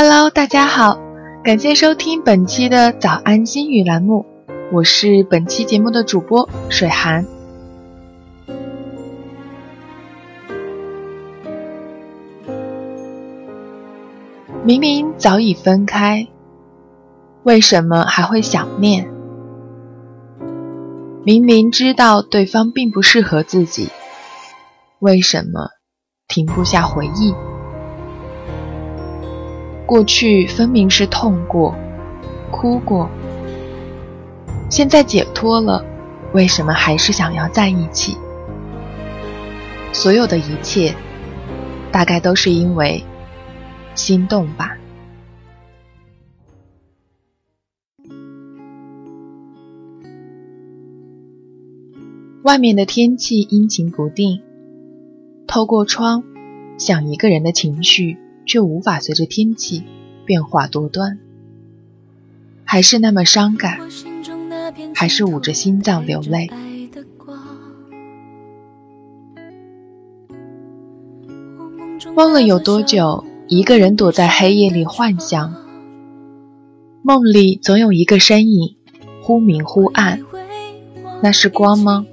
Hello，大家好，感谢收听本期的早安心语栏目，我是本期节目的主播水寒。明明早已分开，为什么还会想念？明明知道对方并不适合自己，为什么停不下回忆？过去分明是痛过、哭过，现在解脱了，为什么还是想要在一起？所有的一切，大概都是因为心动吧。外面的天气阴晴不定，透过窗，想一个人的情绪。却无法随着天气变化多端，还是那么伤感，还是捂着心脏流泪。忘了有多久，一个人躲在黑夜里幻想，梦里总有一个身影，忽明忽暗，那是光吗？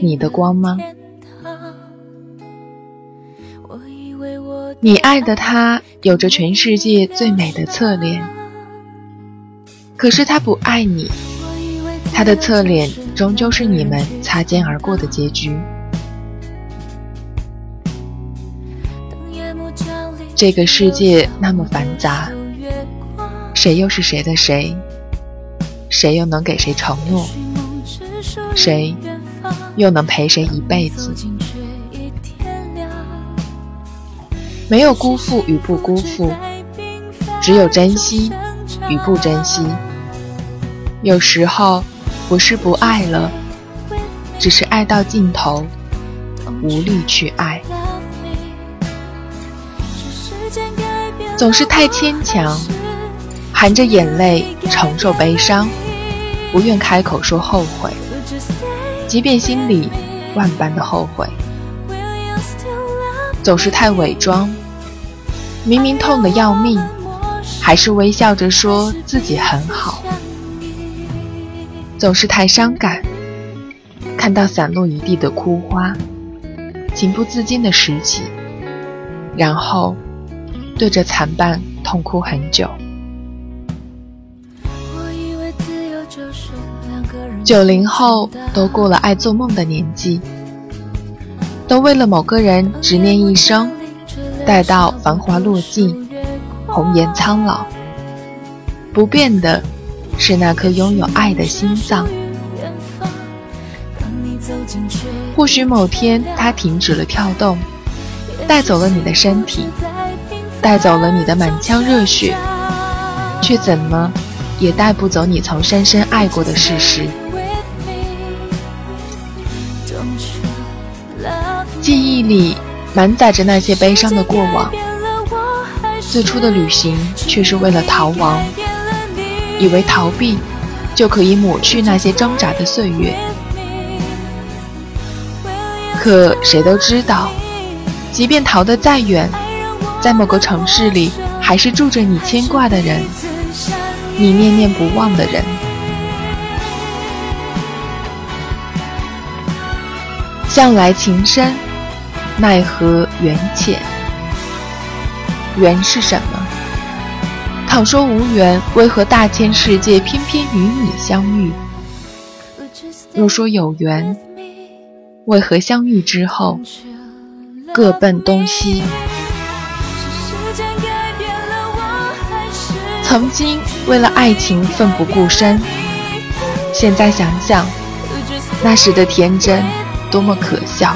你的光吗？你爱的他有着全世界最美的侧脸，可是他不爱你，他的侧脸终究是你们擦肩而过的结局。这个世界那么繁杂，谁又是谁的谁？谁又能给谁承诺？谁又能陪谁一辈子？没有辜负与不辜负，只有珍惜与不珍惜。有时候不是不爱了，只是爱到尽头，无力去爱。总是太牵强，含着眼泪承受悲伤，不愿开口说后悔，即便心里万般的后悔。总是太伪装，明明痛得要命，还是微笑着说自己很好。总是太伤感，看到散落一地的枯花，情不自禁的拾起，然后对着残瓣痛哭很久。九零后都过了爱做梦的年纪。都为了某个人执念一生，待到繁华落尽，红颜苍老。不变的是那颗拥有爱的心脏。或许某天它停止了跳动，带走了你的身体，带走了你的满腔热血，却怎么也带不走你曾深深爱过的事实。忆里满载着那些悲伤的过往，最初的旅行却是为了逃亡，以为逃避就可以抹去那些挣扎的岁月。可谁都知道，即便逃得再远，在某个城市里，还是住着你牵挂的人，你念念不忘的人。向来情深。奈何缘浅？缘是什么？倘说无缘，为何大千世界偏偏与你相遇？若说有缘，为何相遇之后各奔东西？曾经为了爱情奋不顾身，现在想想，那时的天真多么可笑。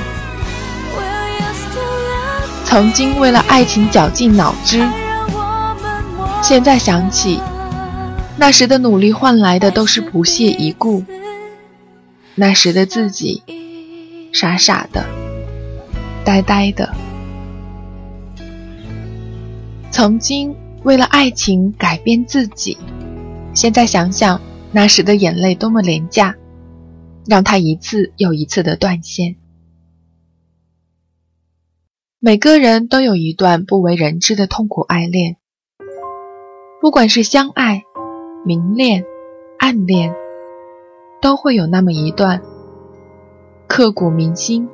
曾经为了爱情绞尽脑汁，现在想起，那时的努力换来的都是不屑一顾。那时的自己，傻傻的，呆呆的。曾经为了爱情改变自己，现在想想，那时的眼泪多么廉价，让他一次又一次的断线。每个人都有一段不为人知的痛苦爱恋，不管是相爱、明恋、暗恋，都会有那么一段刻骨铭心，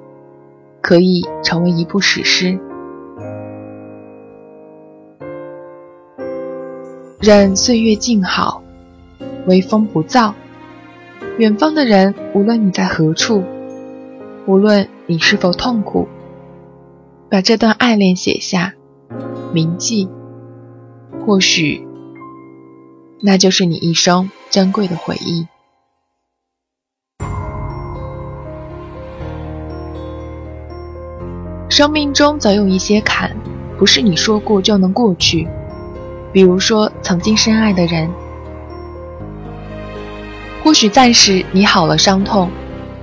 可以成为一部史诗。任岁月静好，微风不燥。远方的人，无论你在何处，无论你是否痛苦，把这段爱恋写下，铭记，或许。那就是你一生珍贵的回忆。生命中总有一些坎，不是你说过就能过去。比如说，曾经深爱的人，或许暂时你好了伤痛，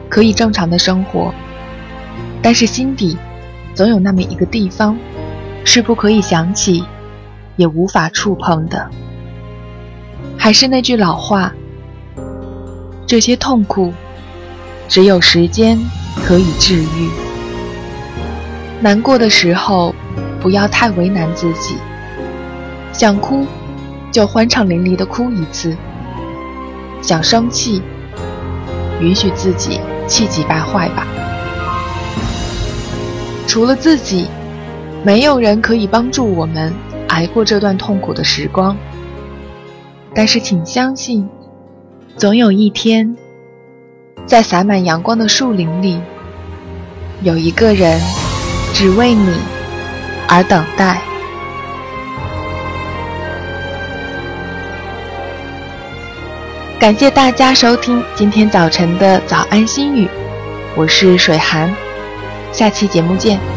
可以正常的生活，但是心底总有那么一个地方，是不可以想起，也无法触碰的。还是那句老话，这些痛苦只有时间可以治愈。难过的时候，不要太为难自己。想哭，就欢畅淋漓的哭一次；想生气，允许自己气急败坏吧。除了自己，没有人可以帮助我们挨过这段痛苦的时光。但是，请相信，总有一天，在洒满阳光的树林里，有一个人只为你而等待。感谢大家收听今天早晨的早安心语，我是水寒，下期节目见。